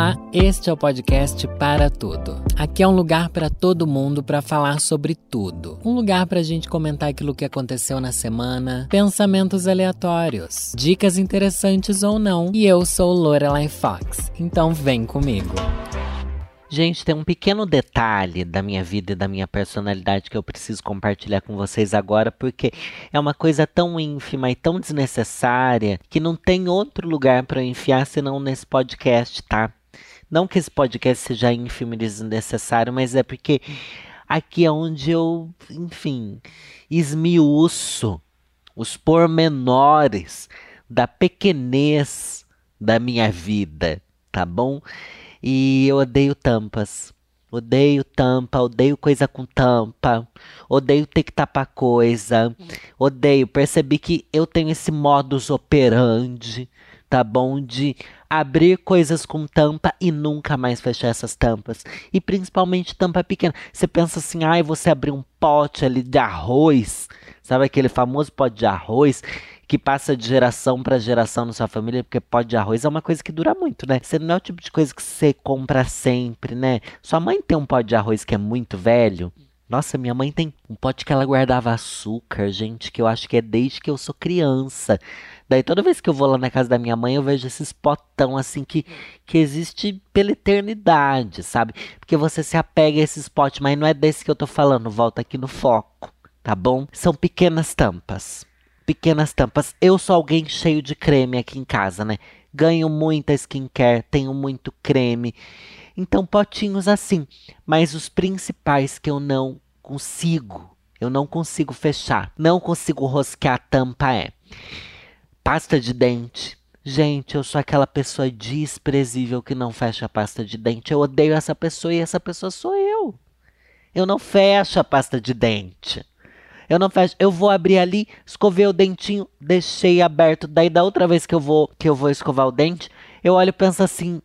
Olá, este é o podcast Para Tudo. Aqui é um lugar para todo mundo para falar sobre tudo. Um lugar para a gente comentar aquilo que aconteceu na semana, pensamentos aleatórios, dicas interessantes ou não. E eu sou Lorelai Fox, então vem comigo. Gente, tem um pequeno detalhe da minha vida e da minha personalidade que eu preciso compartilhar com vocês agora, porque é uma coisa tão ínfima e tão desnecessária que não tem outro lugar para enfiar senão nesse podcast, tá? Não que esse podcast seja ínfimo e desnecessário, mas é porque aqui é onde eu, enfim, esmiuço os pormenores da pequenez da minha vida, tá bom? E eu odeio tampas. Odeio tampa, odeio coisa com tampa, odeio ter que tapar coisa, odeio. Percebi que eu tenho esse modus operandi, tá bom? De abrir coisas com tampa e nunca mais fechar essas tampas. E principalmente tampa pequena. Você pensa assim, ai, você abrir um pote ali de arroz, sabe aquele famoso pote de arroz que passa de geração para geração na sua família, porque pó de arroz é uma coisa que dura muito, né? Você não é o tipo de coisa que você compra sempre, né? Sua mãe tem um pó de arroz que é muito velho. Nossa, minha mãe tem um pote que ela guardava açúcar, gente, que eu acho que é desde que eu sou criança. Daí toda vez que eu vou lá na casa da minha mãe, eu vejo esses potão assim que, que existe pela eternidade, sabe? Porque você se apega a esses potes, mas não é desse que eu tô falando, volta aqui no foco, tá bom? São pequenas tampas pequenas tampas. Eu sou alguém cheio de creme aqui em casa, né? Ganho muita skincare, tenho muito creme. Então, potinhos assim. Mas os principais que eu não consigo, eu não consigo fechar, não consigo rosquear a tampa é pasta de dente. Gente, eu sou aquela pessoa desprezível que não fecha a pasta de dente. Eu odeio essa pessoa e essa pessoa sou eu. Eu não fecho a pasta de dente. Eu não fecho. Eu vou abrir ali, escovei o dentinho, deixei aberto. Daí da outra vez que eu vou que eu vou escovar o dente, eu olho e penso assim: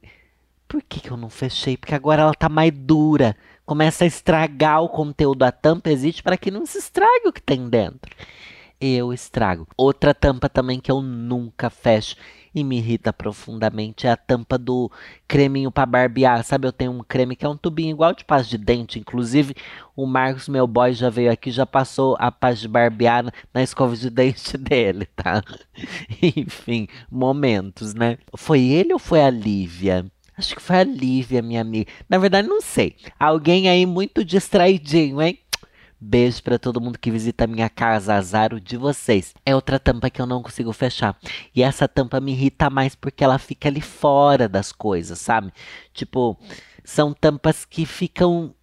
por que, que eu não fechei? Porque agora ela tá mais dura. Começa a estragar o conteúdo. A tampa existe para que não se estrague o que tem dentro. Eu estrago. Outra tampa também que eu nunca fecho e me irrita profundamente é a tampa do creminho para barbear. Sabe, eu tenho um creme que é um tubinho igual de pasta de dente. Inclusive, o Marcos, meu boy, já veio aqui, já passou a pasta de barbear na escova de dente dele, tá? Enfim, momentos, né? Foi ele ou foi a Lívia? Acho que foi a Lívia, minha amiga. Na verdade, não sei. Alguém aí muito distraidinho, hein? Beijo para todo mundo que visita minha casa, azar o de vocês. É outra tampa que eu não consigo fechar. E essa tampa me irrita mais porque ela fica ali fora das coisas, sabe? Tipo, são tampas que ficam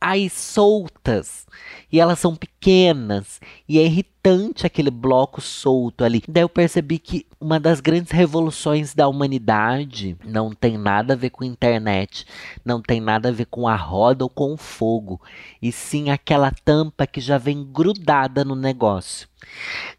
aí soltas. E elas são pequenas. E é irritante aquele bloco solto ali. Daí eu percebi que uma das grandes revoluções da humanidade não tem nada a ver com internet, não tem nada a ver com a roda ou com o fogo, e sim aquela tampa que já vem grudada no negócio.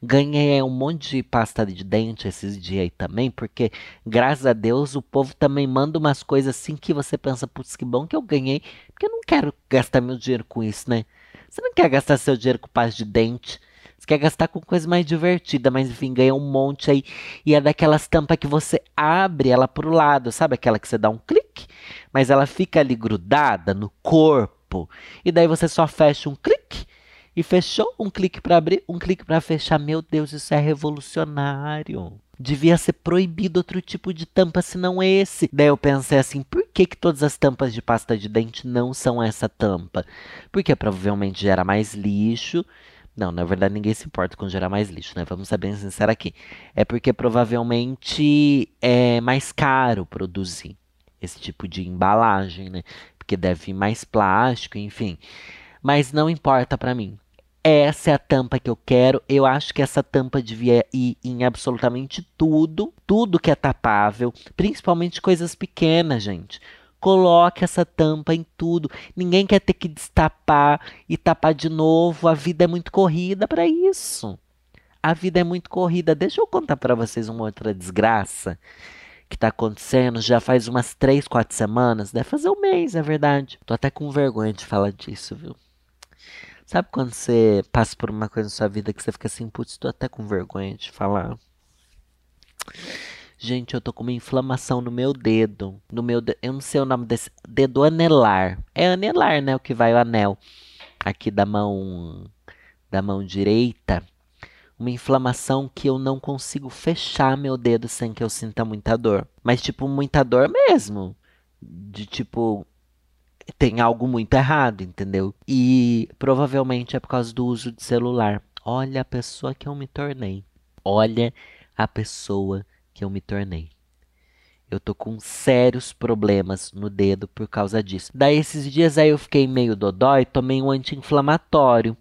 Ganhei um monte de pasta de dente esses dias aí também, porque graças a Deus o povo também manda umas coisas assim que você pensa, putz, que bom que eu ganhei, porque eu não quero gastar meu dinheiro com isso, né? Você não quer gastar seu dinheiro com pasta de dente. Você quer gastar com coisa mais divertida, mas enfim, ganha um monte aí. E é daquelas tampas que você abre ela pro lado, sabe? Aquela que você dá um clique, mas ela fica ali grudada no corpo. E daí você só fecha um clique e fechou um clique para abrir, um clique para fechar. Meu Deus, isso é revolucionário. Devia ser proibido outro tipo de tampa senão esse. Daí eu pensei assim, por que, que todas as tampas de pasta de dente não são essa tampa? Porque provavelmente gera mais lixo. Não, na verdade ninguém se importa com gerar mais lixo, né? Vamos ser bem sinceros aqui. É porque provavelmente é mais caro produzir esse tipo de embalagem, né? Porque deve vir mais plástico, enfim. Mas não importa para mim. Essa é a tampa que eu quero. Eu acho que essa tampa devia ir em absolutamente tudo, tudo que é tapável, principalmente coisas pequenas, gente. Coloque essa tampa em tudo. Ninguém quer ter que destapar e tapar de novo. A vida é muito corrida para isso. A vida é muito corrida. Deixa eu contar para vocês uma outra desgraça que tá acontecendo já faz umas três, quatro semanas. Deve fazer um mês, é verdade. Tô até com vergonha de falar disso, viu? Sabe quando você passa por uma coisa na sua vida que você fica assim, putz, tô até com vergonha de falar. Gente, eu tô com uma inflamação no meu dedo. No meu de... Eu não sei o nome desse. Dedo anelar. É anelar, né? O que vai o anel. Aqui da mão. Da mão direita. Uma inflamação que eu não consigo fechar meu dedo sem que eu sinta muita dor. Mas, tipo, muita dor mesmo. De tipo. Tem algo muito errado, entendeu? E provavelmente é por causa do uso de celular. Olha a pessoa que eu me tornei. Olha a pessoa que eu me tornei. Eu tô com sérios problemas no dedo por causa disso. Daí esses dias aí eu fiquei meio dodói, tomei um anti-inflamatório.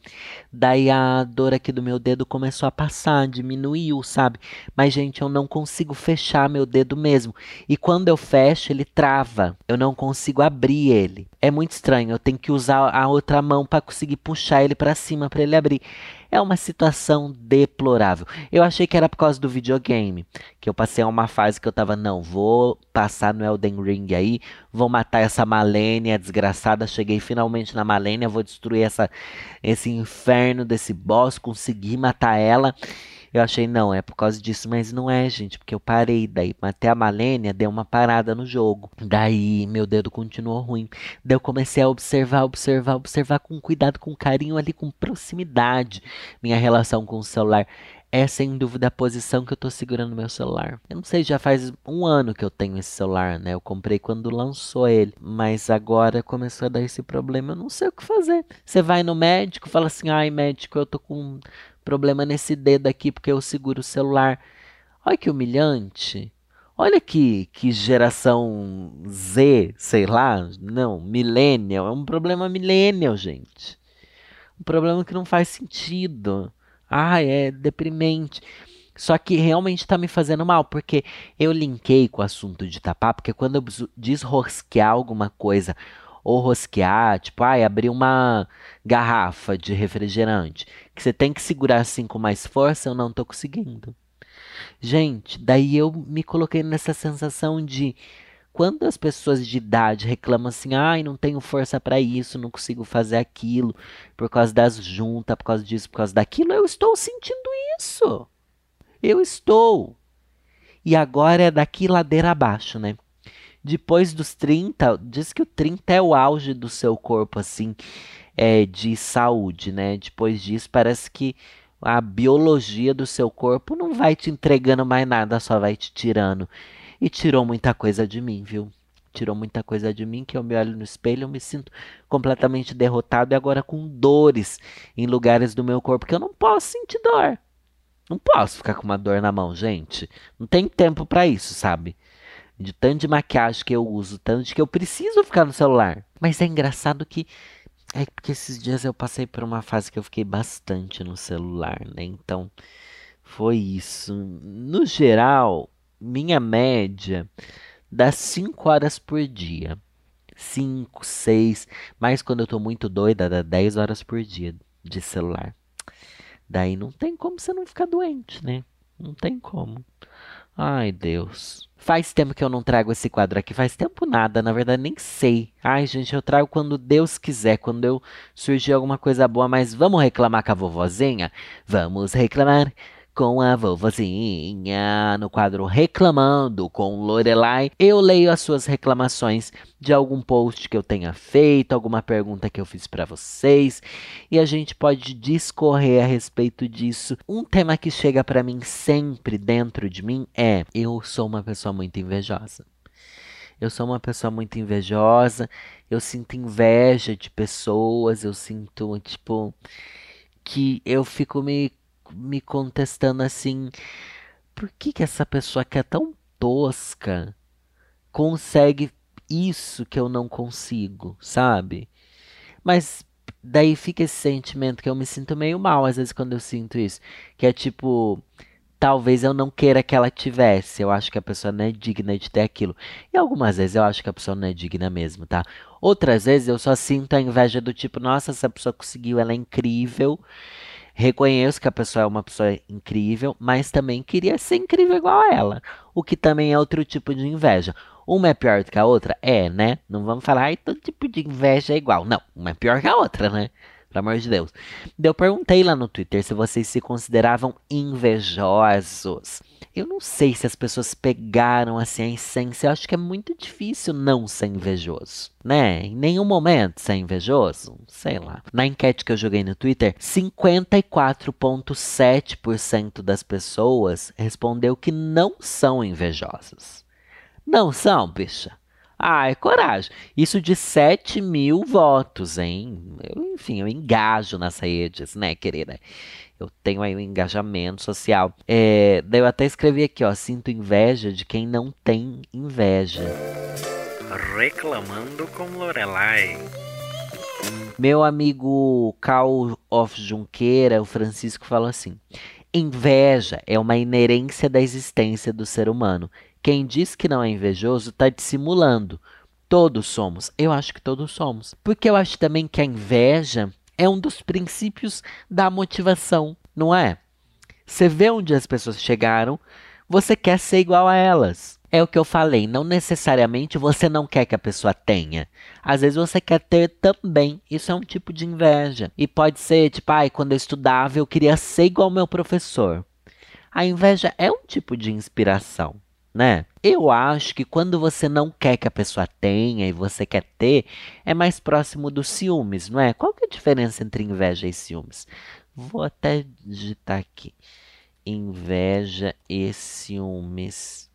Daí a dor aqui do meu dedo começou a passar, diminuiu, sabe? Mas gente, eu não consigo fechar meu dedo mesmo. E quando eu fecho, ele trava. Eu não consigo abrir ele. É muito estranho. Eu tenho que usar a outra mão para conseguir puxar ele para cima para ele abrir. É uma situação deplorável. Eu achei que era por causa do videogame, que eu passei uma fase que eu tava, não, vou passar no Elden Ring aí, vou matar essa Malenia desgraçada, cheguei finalmente na Malenia, vou destruir essa, esse inferno desse boss, consegui matar ela. Eu achei, não, é por causa disso, mas não é, gente, porque eu parei. Daí, até a Malênia deu uma parada no jogo. Daí, meu dedo continuou ruim. Daí, eu comecei a observar, observar, observar com cuidado, com carinho ali, com proximidade, minha relação com o celular é sem dúvida a posição que eu tô segurando meu celular. Eu não sei, já faz um ano que eu tenho esse celular, né? Eu comprei quando lançou ele, mas agora começou a dar esse problema, eu não sei o que fazer. Você vai no médico, fala assim: "Ai, médico, eu tô com problema nesse dedo aqui porque eu seguro o celular. Olha que humilhante. Olha que, que geração Z, sei lá, não, millennial, é um problema millennial, gente. Um problema que não faz sentido. Ah, é deprimente. Só que realmente está me fazendo mal, porque eu linkei com o assunto de tapar, porque quando eu desrosquear alguma coisa ou rosquear, tipo, ai, abrir uma garrafa de refrigerante, que você tem que segurar assim com mais força, eu não estou conseguindo. Gente, daí eu me coloquei nessa sensação de quando as pessoas de idade reclamam assim, ai, não tenho força para isso, não consigo fazer aquilo, por causa das juntas, por causa disso, por causa daquilo, eu estou sentindo isso. Eu estou. E agora é daqui ladeira abaixo, né? Depois dos 30, diz que o 30 é o auge do seu corpo, assim, é, de saúde, né? Depois disso, parece que a biologia do seu corpo não vai te entregando mais nada, só vai te tirando. E tirou muita coisa de mim, viu? Tirou muita coisa de mim que eu me olho no espelho, eu me sinto completamente derrotado e agora com dores em lugares do meu corpo que eu não posso sentir dor. Não posso ficar com uma dor na mão, gente. Não tem tempo para isso, sabe? De tanto de maquiagem que eu uso, tanto de que eu preciso ficar no celular. Mas é engraçado que é porque esses dias eu passei por uma fase que eu fiquei bastante no celular, né? Então foi isso. No geral, minha média dá 5 horas por dia. 5, 6, mas quando eu tô muito doida, dá 10 horas por dia de celular. Daí não tem como você não ficar doente, né? Não tem como. Ai, Deus. Faz tempo que eu não trago esse quadro aqui. Faz tempo nada, na verdade nem sei. Ai, gente, eu trago quando Deus quiser, quando eu surgir alguma coisa boa, mas vamos reclamar com a vovozinha? Vamos reclamar com a vovozinha no quadro Reclamando com Lorelai. Eu leio as suas reclamações de algum post que eu tenha feito, alguma pergunta que eu fiz para vocês e a gente pode discorrer a respeito disso. Um tema que chega para mim sempre dentro de mim é: eu sou uma pessoa muito invejosa. Eu sou uma pessoa muito invejosa, eu sinto inveja de pessoas, eu sinto, tipo, que eu fico me me contestando assim: por que, que essa pessoa que é tão tosca consegue isso que eu não consigo, sabe? Mas daí fica esse sentimento que eu me sinto meio mal às vezes quando eu sinto isso, que é tipo, talvez eu não queira que ela tivesse. Eu acho que a pessoa não é digna de ter aquilo. E algumas vezes eu acho que a pessoa não é digna mesmo, tá? Outras vezes eu só sinto a inveja do tipo, nossa, essa pessoa conseguiu, ela é incrível. Reconheço que a pessoa é uma pessoa incrível, mas também queria ser incrível igual a ela. O que também é outro tipo de inveja. Uma é pior do que a outra? É, né? Não vamos falar, ai, todo tipo de inveja é igual. Não, uma é pior que a outra, né? Pelo amor de Deus. Eu perguntei lá no Twitter se vocês se consideravam invejosos. Eu não sei se as pessoas pegaram assim a essência. Eu acho que é muito difícil não ser invejoso, né? Em nenhum momento ser invejoso, sei lá. Na enquete que eu joguei no Twitter, 54,7% das pessoas respondeu que não são invejosos. Não são, bicha. Ah, é coragem. Isso de 7 mil votos, hein? Eu, enfim, eu engajo nas redes, né, querida? Eu tenho aí um engajamento social. É, daí eu até escrevi aqui, ó. Sinto inveja de quem não tem inveja. Reclamando com Lorelai. Meu amigo Cal of Junqueira, o Francisco, falou assim: Inveja é uma inerência da existência do ser humano quem diz que não é invejoso está dissimulando. Todos somos. Eu acho que todos somos. Porque eu acho também que a inveja é um dos princípios da motivação, não é? Você vê onde as pessoas chegaram, você quer ser igual a elas. É o que eu falei, não necessariamente você não quer que a pessoa tenha. Às vezes você quer ter também. Isso é um tipo de inveja. E pode ser, tipo, ai, quando eu estudava eu queria ser igual ao meu professor. A inveja é um tipo de inspiração né? Eu acho que quando você não quer que a pessoa tenha e você quer ter, é mais próximo dos ciúmes, não é? Qual que é a diferença entre inveja e ciúmes? Vou até digitar aqui. Inveja e ciúmes.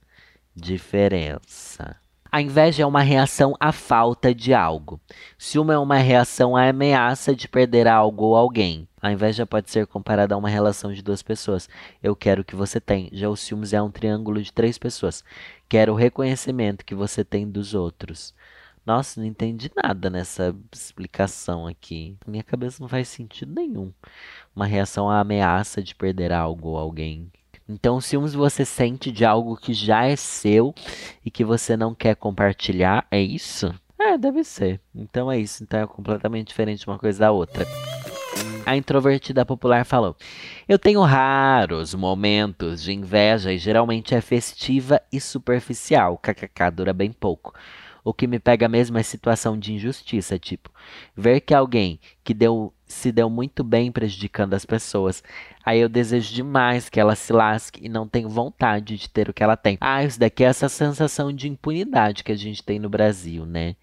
Diferença. A inveja é uma reação à falta de algo. Ciúme é uma reação à ameaça de perder algo ou alguém. A inveja pode ser comparada a uma relação de duas pessoas. Eu quero que você tem. Já o ciúmes é um triângulo de três pessoas. Quero o reconhecimento que você tem dos outros. Nossa, não entendi nada nessa explicação aqui. Minha cabeça não faz sentido nenhum. Uma reação à ameaça de perder algo ou alguém. Então, ciúmes você sente de algo que já é seu e que você não quer compartilhar, é isso? É, deve ser. Então é isso. Então é completamente diferente uma coisa da outra. A introvertida popular falou: Eu tenho raros momentos de inveja e geralmente é festiva e superficial. KKK dura bem pouco. O que me pega mesmo é situação de injustiça, tipo, ver que alguém que deu se deu muito bem prejudicando as pessoas. Aí eu desejo demais que ela se lasque e não tenho vontade de ter o que ela tem. Ah, isso daqui é essa sensação de impunidade que a gente tem no Brasil, né?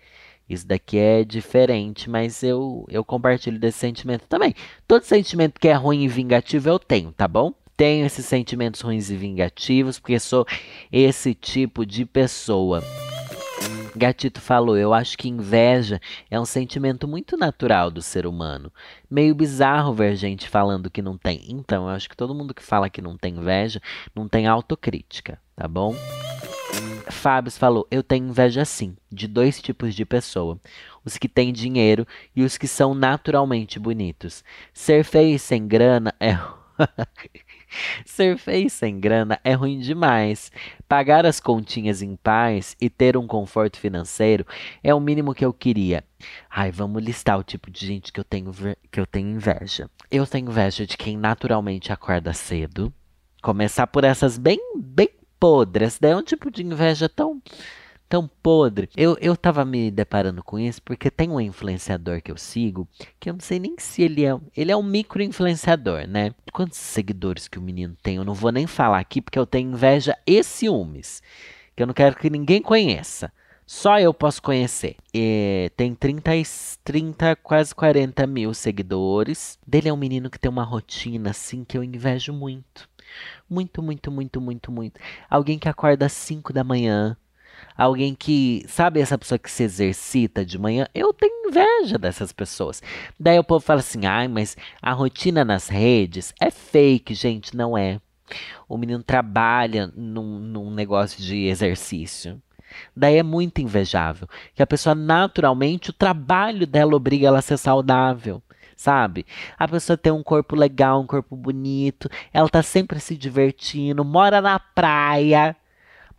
Isso daqui é diferente, mas eu, eu compartilho desse sentimento também. Todo sentimento que é ruim e vingativo eu tenho, tá bom? Tenho esses sentimentos ruins e vingativos porque sou esse tipo de pessoa. Gatito falou: Eu acho que inveja é um sentimento muito natural do ser humano. Meio bizarro ver gente falando que não tem. Então, eu acho que todo mundo que fala que não tem inveja não tem autocrítica, tá bom? Fábio falou: Eu tenho inveja sim, de dois tipos de pessoa: os que têm dinheiro e os que são naturalmente bonitos. Ser feio e sem grana é. Ser feio sem grana é ruim demais. Pagar as continhas em paz e ter um conforto financeiro é o mínimo que eu queria. Ai, vamos listar o tipo de gente que eu tenho, que eu tenho inveja. Eu tenho inveja de quem naturalmente acorda cedo. Começar por essas bem, bem podres. Daí é um tipo de inveja tão tão podre. Eu, eu tava me deparando com isso porque tem um influenciador que eu sigo que eu não sei nem se ele é. Ele é um micro influenciador, né? Quantos seguidores que o menino tem? Eu não vou nem falar aqui porque eu tenho inveja e ciúmes. Que eu não quero que ninguém conheça. Só eu posso conhecer. Tem 30, 30, quase 40 mil seguidores. Dele é um menino que tem uma rotina assim que eu invejo muito. Muito, muito, muito, muito, muito. Alguém que acorda às 5 da manhã, Alguém que, sabe essa pessoa que se exercita de manhã? Eu tenho inveja dessas pessoas. Daí o povo fala assim: ai, mas a rotina nas redes é fake, gente. Não é. O menino trabalha num, num negócio de exercício. Daí é muito invejável. Que a pessoa, naturalmente, o trabalho dela obriga ela a ser saudável sabe? A pessoa tem um corpo legal, um corpo bonito, ela tá sempre se divertindo, mora na praia,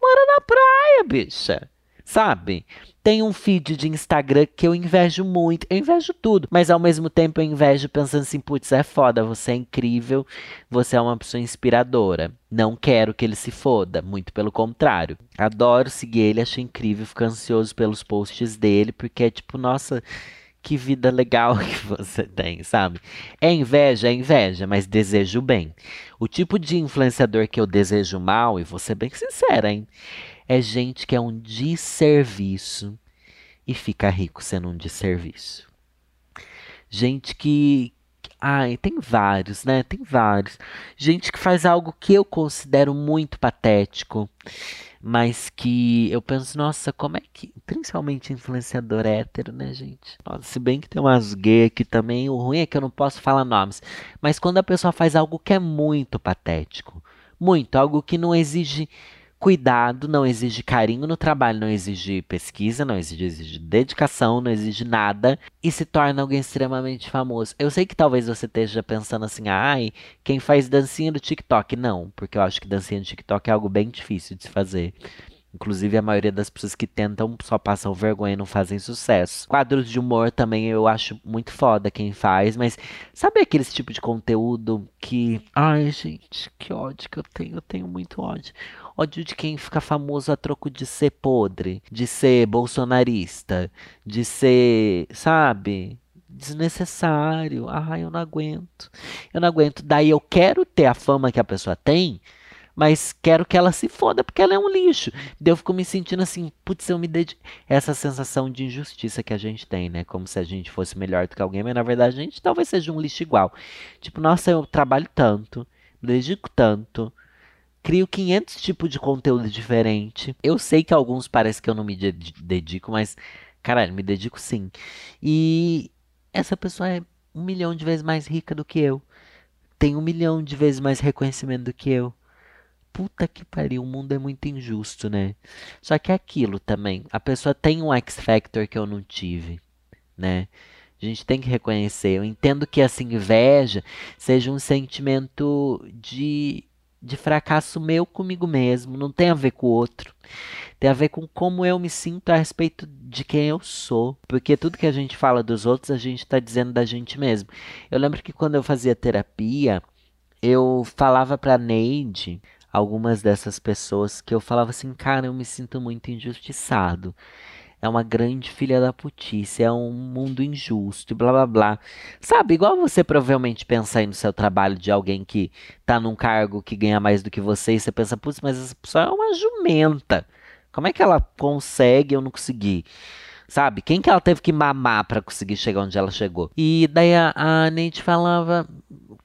Mora na praia, bicha. Sabe? Tem um feed de Instagram que eu invejo muito. Eu invejo tudo, mas ao mesmo tempo eu invejo pensando assim: putz, é foda, você é incrível, você é uma pessoa inspiradora. Não quero que ele se foda, muito pelo contrário. Adoro seguir ele, acho incrível, fico ansioso pelos posts dele, porque é tipo, nossa, que vida legal que você tem, sabe? É inveja, é inveja, mas desejo bem. O tipo de influenciador que eu desejo mal, e vou ser bem sincera, hein? É gente que é um desserviço e fica rico sendo um desserviço. Gente que. Ai, tem vários, né? Tem vários. Gente que faz algo que eu considero muito patético mas que eu penso, nossa, como é que. Principalmente influenciador hétero, né, gente? Nossa, se bem que tem umas gays aqui também, o ruim é que eu não posso falar nomes. Mas quando a pessoa faz algo que é muito patético, muito, algo que não exige cuidado, não exige carinho no trabalho, não exige pesquisa, não exige, exige, dedicação, não exige nada e se torna alguém extremamente famoso. Eu sei que talvez você esteja pensando assim, ai, quem faz dancinha do TikTok? Não, porque eu acho que dancinha do TikTok é algo bem difícil de se fazer. Inclusive, a maioria das pessoas que tentam só passam vergonha e não fazem sucesso. Quadros de humor também eu acho muito foda quem faz, mas sabe aquele tipo de conteúdo que. Ai, gente, que ódio que eu tenho. Eu tenho muito ódio. Ódio de quem fica famoso a troco de ser podre, de ser bolsonarista, de ser. Sabe? Desnecessário. Ai, eu não aguento. Eu não aguento. Daí eu quero ter a fama que a pessoa tem mas quero que ela se foda porque ela é um lixo. Daí eu fico me sentindo assim, putz, eu me dedico. Essa sensação de injustiça que a gente tem, né? Como se a gente fosse melhor do que alguém, mas na verdade a gente talvez seja um lixo igual. Tipo, nossa, eu trabalho tanto, me dedico tanto, crio 500 tipos de conteúdo diferente. Eu sei que alguns parece que eu não me dedico, mas, caralho, me dedico sim. E essa pessoa é um milhão de vezes mais rica do que eu. Tem um milhão de vezes mais reconhecimento do que eu puta que pariu, o mundo é muito injusto, né? Só que é aquilo também, a pessoa tem um X Factor que eu não tive, né? A gente tem que reconhecer. Eu entendo que essa inveja seja um sentimento de, de fracasso meu comigo mesmo, não tem a ver com o outro. Tem a ver com como eu me sinto a respeito de quem eu sou. Porque tudo que a gente fala dos outros, a gente está dizendo da gente mesmo. Eu lembro que quando eu fazia terapia, eu falava pra Neide algumas dessas pessoas que eu falava assim, cara, eu me sinto muito injustiçado. É uma grande filha da putice, é um mundo injusto e blá blá blá. Sabe, igual você provavelmente pensa aí no seu trabalho de alguém que tá num cargo que ganha mais do que você e você pensa, putz, mas essa pessoa é uma jumenta. Como é que ela consegue eu não consegui? Sabe? Quem que ela teve que mamar para conseguir chegar onde ela chegou? E daí a, a Nate falava,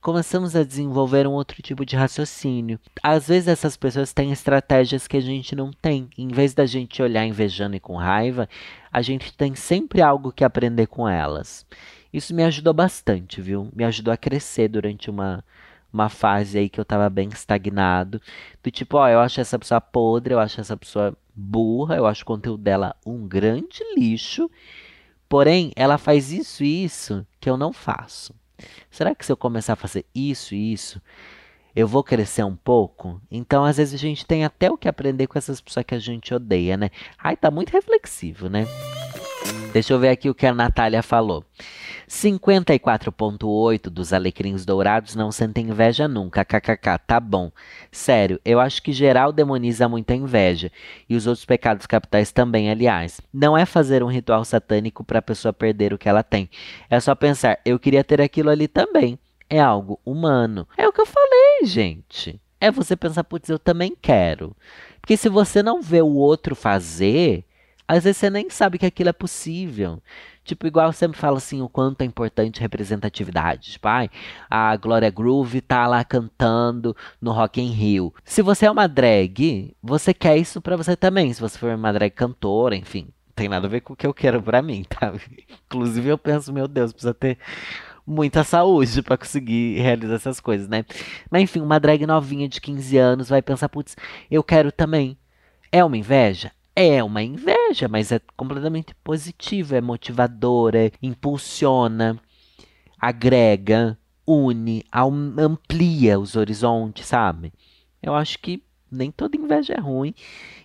começamos a desenvolver um outro tipo de raciocínio. Às vezes essas pessoas têm estratégias que a gente não tem. Em vez da gente olhar invejando e com raiva, a gente tem sempre algo que aprender com elas. Isso me ajudou bastante, viu? Me ajudou a crescer durante uma, uma fase aí que eu tava bem estagnado. Do tipo, ó, eu acho essa pessoa podre, eu acho essa pessoa burra, eu acho o conteúdo dela um grande lixo. Porém, ela faz isso e isso que eu não faço. Será que se eu começar a fazer isso e isso, eu vou crescer um pouco? Então, às vezes, a gente tem até o que aprender com essas pessoas que a gente odeia, né? Ai, tá muito reflexivo, né? Deixa eu ver aqui o que a Natália falou. 54,8 dos alecrins dourados não sentem inveja nunca. KKK, tá bom. Sério, eu acho que geral demoniza muita inveja. E os outros pecados capitais também, aliás. Não é fazer um ritual satânico para a pessoa perder o que ela tem. É só pensar, eu queria ter aquilo ali também. É algo humano. É o que eu falei, gente. É você pensar, putz, eu também quero. Porque se você não vê o outro fazer, às vezes você nem sabe que aquilo é possível. Tipo, igual eu sempre falo assim, o quanto é importante representatividade. Tipo, ai, a Glória Groove tá lá cantando no Rock in Rio. Se você é uma drag, você quer isso para você também. Se você for uma drag cantora, enfim. Tem nada a ver com o que eu quero para mim, tá? Inclusive eu penso, meu Deus, precisa ter muita saúde para conseguir realizar essas coisas, né? Mas enfim, uma drag novinha de 15 anos vai pensar, putz, eu quero também. É uma inveja? É uma inveja, mas é completamente positivo, é motivador, é, impulsiona, agrega, une, amplia os horizontes, sabe? Eu acho que nem toda inveja é ruim.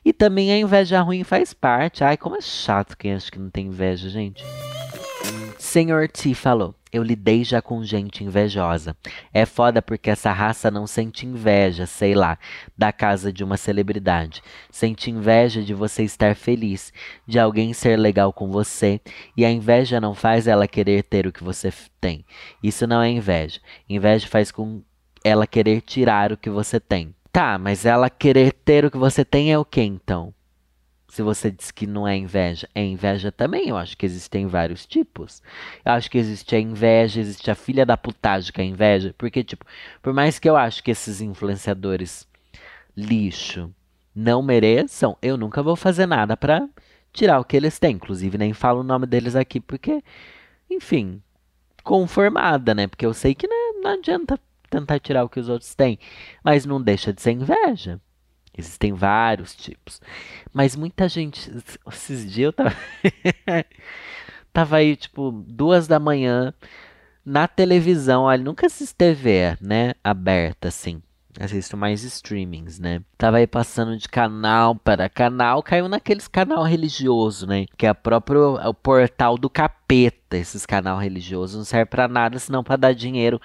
E também a inveja ruim faz parte. Ai, como é chato quem acha que não tem inveja, gente. Senhor T falou: eu lidei já com gente invejosa. É foda porque essa raça não sente inveja, sei lá, da casa de uma celebridade. Sente inveja de você estar feliz, de alguém ser legal com você, e a inveja não faz ela querer ter o que você tem. Isso não é inveja. Inveja faz com ela querer tirar o que você tem. Tá, mas ela querer ter o que você tem é o que então? Se você diz que não é inveja, é inveja também. Eu acho que existem vários tipos. Eu acho que existe a inveja, existe a filha da putagem que é inveja. Porque, tipo, por mais que eu acho que esses influenciadores lixo não mereçam, eu nunca vou fazer nada para tirar o que eles têm. Inclusive, nem falo o nome deles aqui, porque, enfim, conformada, né? Porque eu sei que não, não adianta tentar tirar o que os outros têm. Mas não deixa de ser inveja. Existem vários tipos. Mas muita gente. Esses dias eu tava. tava aí, tipo, duas da manhã na televisão. Olha, nunca assisti TV, né? Aberta, assim. Assisto mais streamings, né? Tava aí passando de canal para canal, caiu naqueles canal religioso, né? Que é o próprio é o portal do capeta, esses canal religiosos. Não serve para nada senão para dar dinheiro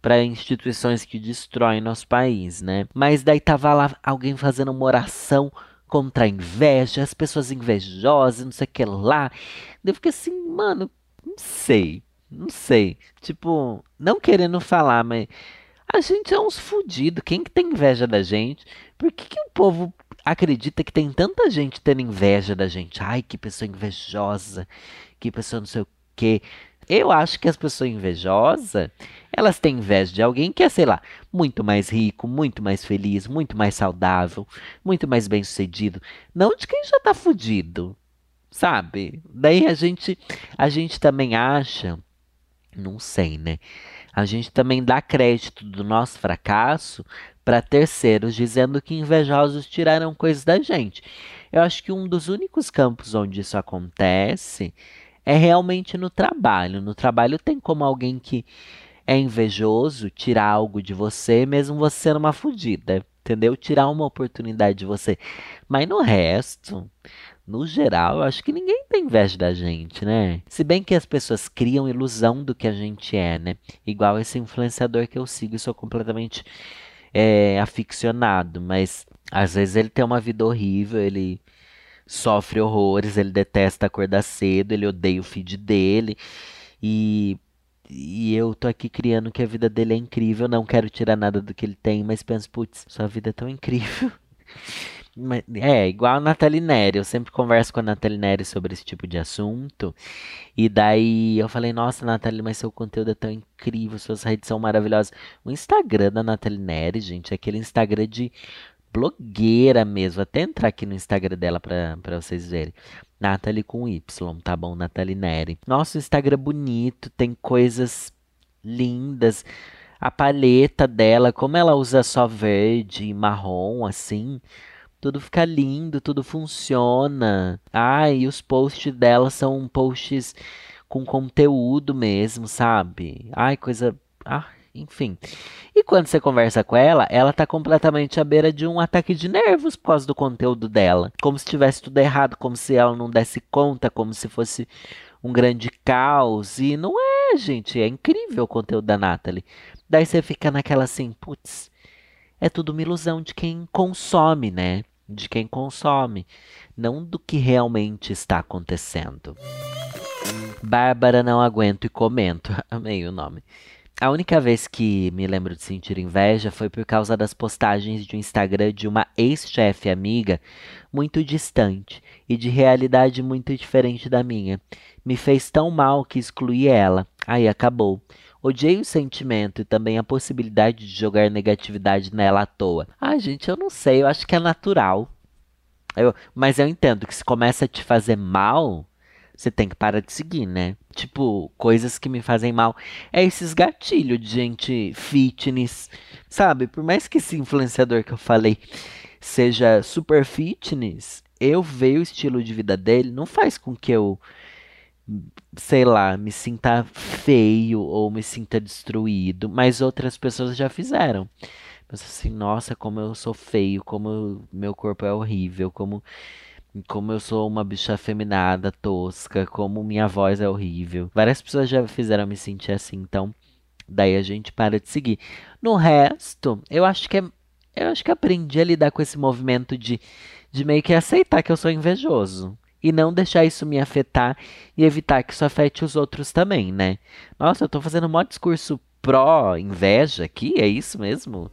para instituições que destroem nosso país, né? Mas daí tava lá alguém fazendo uma oração contra a inveja, as pessoas invejosas, não sei o que lá. Eu fiquei assim, mano, não sei, não sei. Tipo, não querendo falar, mas a gente é uns fudidos. Quem que tem inveja da gente? Por que, que o povo acredita que tem tanta gente tendo inveja da gente? Ai, que pessoa invejosa, que pessoa não sei o quê. Eu acho que as pessoas invejosas, elas têm inveja de alguém que é, sei lá, muito mais rico, muito mais feliz, muito mais saudável, muito mais bem sucedido. Não de quem já tá fudido, sabe? Daí a gente, a gente também acha, não sei, né? A gente também dá crédito do nosso fracasso para terceiros, dizendo que invejosos tiraram coisas da gente. Eu acho que um dos únicos campos onde isso acontece é realmente no trabalho. No trabalho tem como alguém que é invejoso tirar algo de você, mesmo você sendo uma fodida, entendeu? Tirar uma oportunidade de você. Mas no resto, no geral, eu acho que ninguém tem inveja da gente, né? Se bem que as pessoas criam ilusão do que a gente é, né? Igual esse influenciador que eu sigo e sou completamente é, aficionado, mas às vezes ele tem uma vida horrível, ele sofre horrores, ele detesta acordar cedo, ele odeia o feed dele. E, e eu tô aqui criando que a vida dele é incrível, não quero tirar nada do que ele tem, mas penso, putz, sua vida é tão incrível. É, igual a Nathalie Neri. Eu sempre converso com a Nathalie Neri sobre esse tipo de assunto. E daí eu falei, nossa, Nathalie, mas seu conteúdo é tão incrível, suas redes são maravilhosas. O Instagram da Nathalie Neri, gente, é aquele Instagram de blogueira mesmo. Até entrar aqui no Instagram dela pra, vocês verem. Nathalie com Y, tá bom? Nathalie Neri. Nosso Instagram é bonito, tem coisas lindas. A paleta dela, como ela usa só verde e marrom, assim, tudo fica lindo, tudo funciona. Ah, e os posts dela são posts com conteúdo mesmo, sabe? Ai, coisa. Enfim. E quando você conversa com ela, ela tá completamente à beira de um ataque de nervos por causa do conteúdo dela. Como se tivesse tudo errado, como se ela não desse conta, como se fosse um grande caos. E não é, gente. É incrível o conteúdo da Natalie. Daí você fica naquela assim, putz, é tudo uma ilusão de quem consome, né? De quem consome, não do que realmente está acontecendo. Bárbara não aguento e comento. Amei o nome. A única vez que me lembro de sentir inveja foi por causa das postagens de um Instagram de uma ex-chefe amiga muito distante e de realidade muito diferente da minha. Me fez tão mal que excluí ela. Aí acabou. Odiei o sentimento e também a possibilidade de jogar negatividade nela à toa. Ah, gente, eu não sei, eu acho que é natural. Eu, mas eu entendo que se começa a te fazer mal, você tem que parar de seguir, né? Tipo, coisas que me fazem mal. É esses gatilhos de gente fitness, sabe? Por mais que esse influenciador que eu falei seja super fitness, eu ver o estilo de vida dele não faz com que eu, sei lá, me sinta feio ou me sinta destruído. Mas outras pessoas já fizeram. Pensa assim, nossa, como eu sou feio, como meu corpo é horrível, como como eu sou uma bicha afeminada, tosca, como minha voz é horrível. Várias pessoas já fizeram me sentir assim, então daí a gente para de seguir. No resto, eu acho que é, eu acho que aprendi a lidar com esse movimento de, de meio que aceitar que eu sou invejoso. E não deixar isso me afetar e evitar que isso afete os outros também, né? Nossa, eu tô fazendo um maior discurso pró-inveja aqui, é isso mesmo?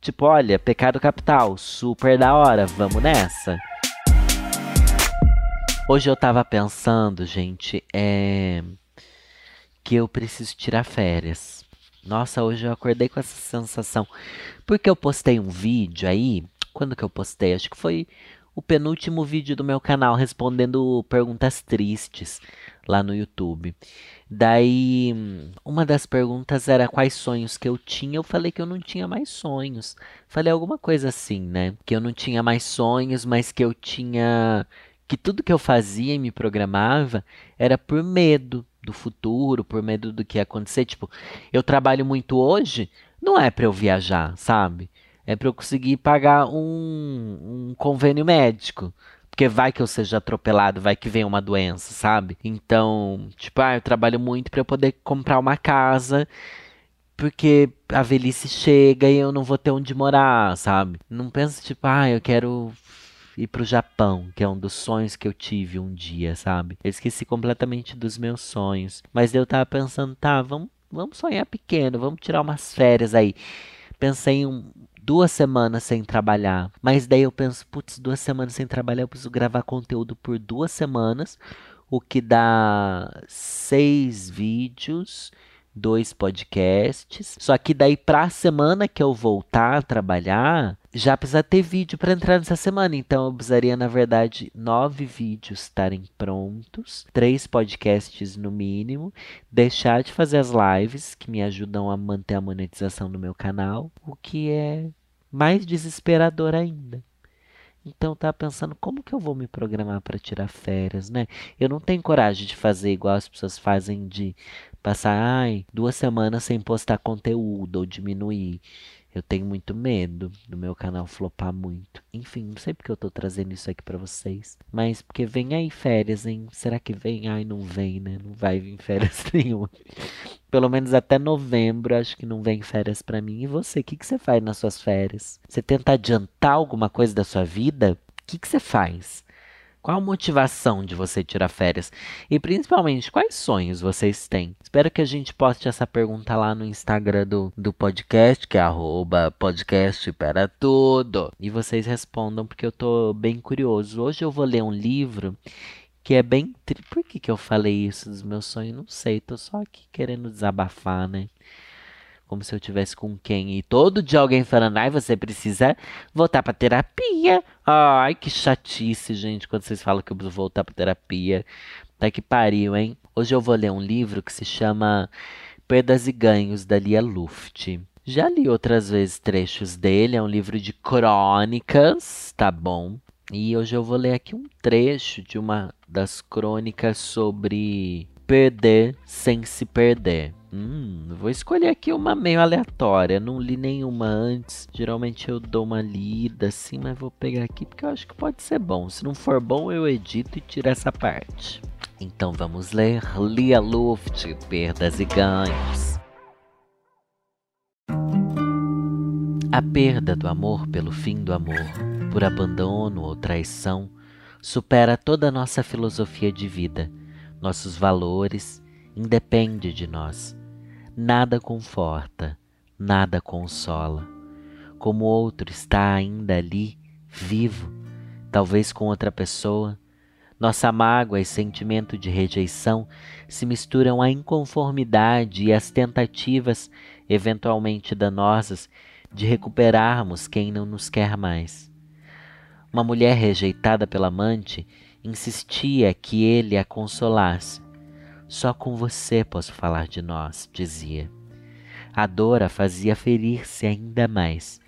Tipo, olha, pecado capital, super da hora, vamos nessa. Hoje eu tava pensando, gente, é que eu preciso tirar férias. Nossa, hoje eu acordei com essa sensação. Porque eu postei um vídeo aí. Quando que eu postei? Acho que foi o penúltimo vídeo do meu canal respondendo perguntas tristes lá no YouTube. Daí, uma das perguntas era quais sonhos que eu tinha. Eu falei que eu não tinha mais sonhos. Falei alguma coisa assim, né? Que eu não tinha mais sonhos, mas que eu tinha que tudo que eu fazia e me programava era por medo do futuro, por medo do que ia acontecer. Tipo, eu trabalho muito hoje, não é para eu viajar, sabe? É para eu conseguir pagar um, um convênio médico. Porque vai que eu seja atropelado, vai que venha uma doença, sabe? Então, tipo, ah, eu trabalho muito para eu poder comprar uma casa, porque a velhice chega e eu não vou ter onde morar, sabe? Não pensa, tipo, ah, eu quero ir pro Japão, que é um dos sonhos que eu tive um dia, sabe? Eu esqueci completamente dos meus sonhos. Mas eu tava pensando, tá, vamos, vamos sonhar pequeno, vamos tirar umas férias aí. Pensei em um, duas semanas sem trabalhar. Mas daí eu penso, putz, duas semanas sem trabalhar, eu preciso gravar conteúdo por duas semanas, o que dá seis vídeos dois podcasts. Só que daí pra semana que eu voltar a trabalhar, já precisa ter vídeo para entrar nessa semana. Então eu precisaria, na verdade, nove vídeos estarem prontos, três podcasts no mínimo, deixar de fazer as lives que me ajudam a manter a monetização do meu canal, o que é mais desesperador ainda. Então tá pensando como que eu vou me programar para tirar férias, né? Eu não tenho coragem de fazer igual as pessoas fazem de passar ai, duas semanas sem postar conteúdo ou diminuir. Eu tenho muito medo do meu canal flopar muito. Enfim, não sei porque eu tô trazendo isso aqui para vocês. Mas porque vem aí férias, hein? Será que vem? Ai, não vem, né? Não vai vir férias nenhuma. Pelo menos até novembro, acho que não vem férias para mim. E você, o que, que você faz nas suas férias? Você tenta adiantar alguma coisa da sua vida? O que, que você faz? Qual a motivação de você tirar férias? E principalmente, quais sonhos vocês têm? Espero que a gente poste essa pergunta lá no Instagram do, do podcast, que é arroba podcast para tudo. E vocês respondam, porque eu tô bem curioso. Hoje eu vou ler um livro que é bem. Tri... Por que, que eu falei isso dos meus sonhos? Não sei, tô só aqui querendo desabafar, né? Como se eu tivesse com quem. E todo dia alguém falando, ai, você precisa voltar pra terapia. Ai, que chatice, gente, quando vocês falam que eu preciso voltar pra terapia. Tá que pariu, hein? Hoje eu vou ler um livro que se chama Perdas e Ganhos, da Lia Luft. Já li outras vezes trechos dele, é um livro de crônicas, tá bom? E hoje eu vou ler aqui um trecho de uma das crônicas sobre perder sem se perder. Hum, vou escolher aqui uma meio aleatória. Não li nenhuma antes. Geralmente eu dou uma lida assim, mas vou pegar aqui porque eu acho que pode ser bom. Se não for bom, eu edito e tiro essa parte. Então vamos ler Lia Luft, Perdas e Ganhos. A perda do amor pelo fim do amor, por abandono ou traição, supera toda a nossa filosofia de vida, nossos valores, independe de nós nada conforta, nada consola. Como outro está ainda ali, vivo, talvez com outra pessoa, nossa mágoa e sentimento de rejeição se misturam à inconformidade e às tentativas, eventualmente danosas, de recuperarmos quem não nos quer mais. Uma mulher rejeitada pela amante insistia que ele a consolasse, só com você posso falar de nós, dizia. A dor a fazia ferir-se ainda mais.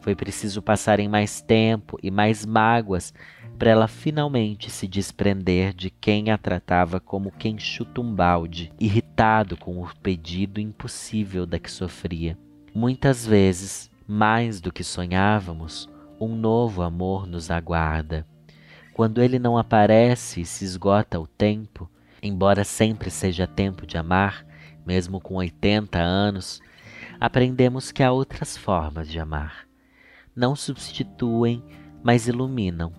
Foi preciso passarem mais tempo e mais mágoas para ela finalmente se desprender de quem a tratava como quem chuta um balde, irritado com o pedido impossível da que sofria. Muitas vezes, mais do que sonhávamos, um novo amor nos aguarda. Quando ele não aparece e se esgota o tempo, embora sempre seja tempo de amar, mesmo com 80 anos, aprendemos que há outras formas de amar. Não substituem, mas iluminam.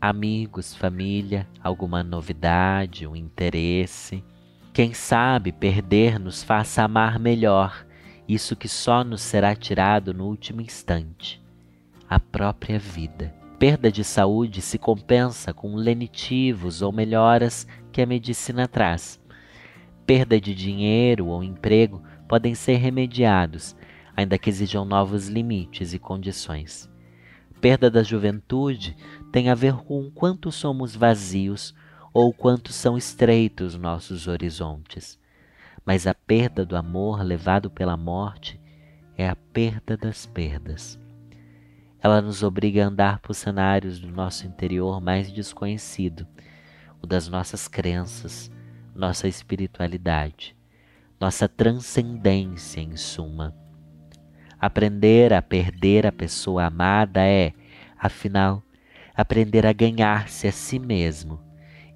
Amigos, família, alguma novidade, um interesse. Quem sabe perder nos faça amar melhor, isso que só nos será tirado no último instante a própria vida. Perda de saúde se compensa com lenitivos ou melhoras que a medicina traz. Perda de dinheiro ou emprego podem ser remediados, ainda que exijam novos limites e condições. Perda da juventude tem a ver com quanto somos vazios ou quanto são estreitos nossos horizontes. Mas a perda do amor levado pela morte é a perda das perdas. Ela nos obriga a andar por cenários do nosso interior mais desconhecido, o das nossas crenças, nossa espiritualidade, nossa transcendência, em suma. Aprender a perder a pessoa amada é, afinal, aprender a ganhar-se a si mesmo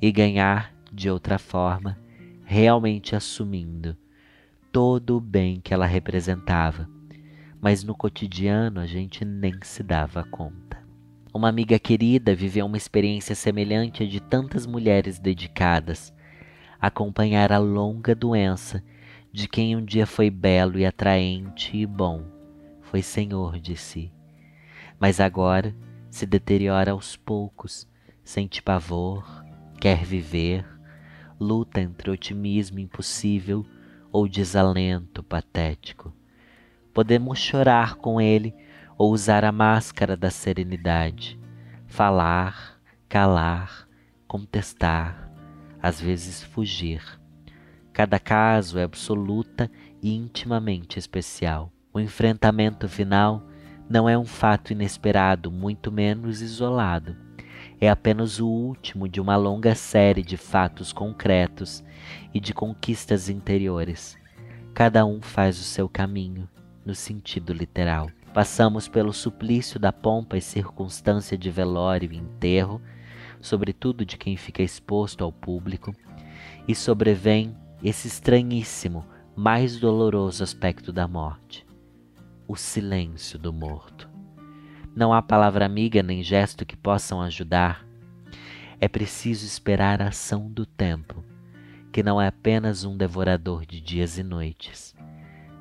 e ganhar de outra forma, realmente assumindo todo o bem que ela representava mas no cotidiano a gente nem se dava conta. Uma amiga querida viveu uma experiência semelhante a de tantas mulheres dedicadas, acompanhar a longa doença de quem um dia foi belo e atraente e bom, foi senhor de si. Mas agora se deteriora aos poucos, sente pavor, quer viver, luta entre otimismo impossível ou desalento patético. Podemos chorar com ele ou usar a máscara da serenidade, falar, calar, contestar, às vezes fugir. Cada caso é absoluta e intimamente especial. O enfrentamento final não é um fato inesperado, muito menos isolado. É apenas o último de uma longa série de fatos concretos e de conquistas interiores. Cada um faz o seu caminho no sentido literal. Passamos pelo suplício da pompa e circunstância de velório e enterro, sobretudo de quem fica exposto ao público, e sobrevém esse estranhíssimo, mais doloroso aspecto da morte: o silêncio do morto. Não há palavra amiga nem gesto que possam ajudar. É preciso esperar a ação do tempo, que não é apenas um devorador de dias e noites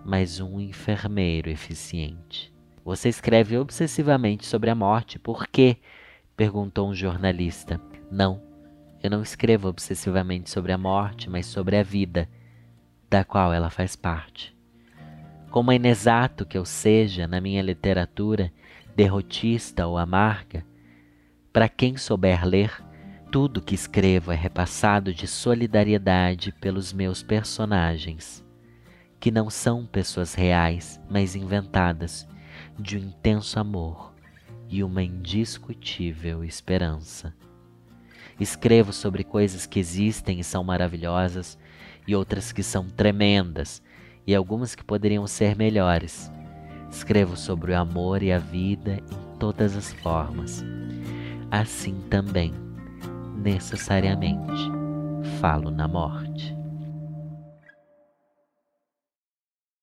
mas um enfermeiro eficiente. Você escreve obsessivamente sobre a morte, por quê? perguntou um jornalista. Não, eu não escrevo obsessivamente sobre a morte, mas sobre a vida, da qual ela faz parte. Como é inexato que eu seja na minha literatura, derrotista ou amarga, para quem souber ler, tudo que escrevo é repassado de solidariedade pelos meus personagens que não são pessoas reais, mas inventadas, de um intenso amor e uma indiscutível esperança. Escrevo sobre coisas que existem e são maravilhosas, e outras que são tremendas, e algumas que poderiam ser melhores. Escrevo sobre o amor e a vida em todas as formas. Assim também, necessariamente, falo na morte.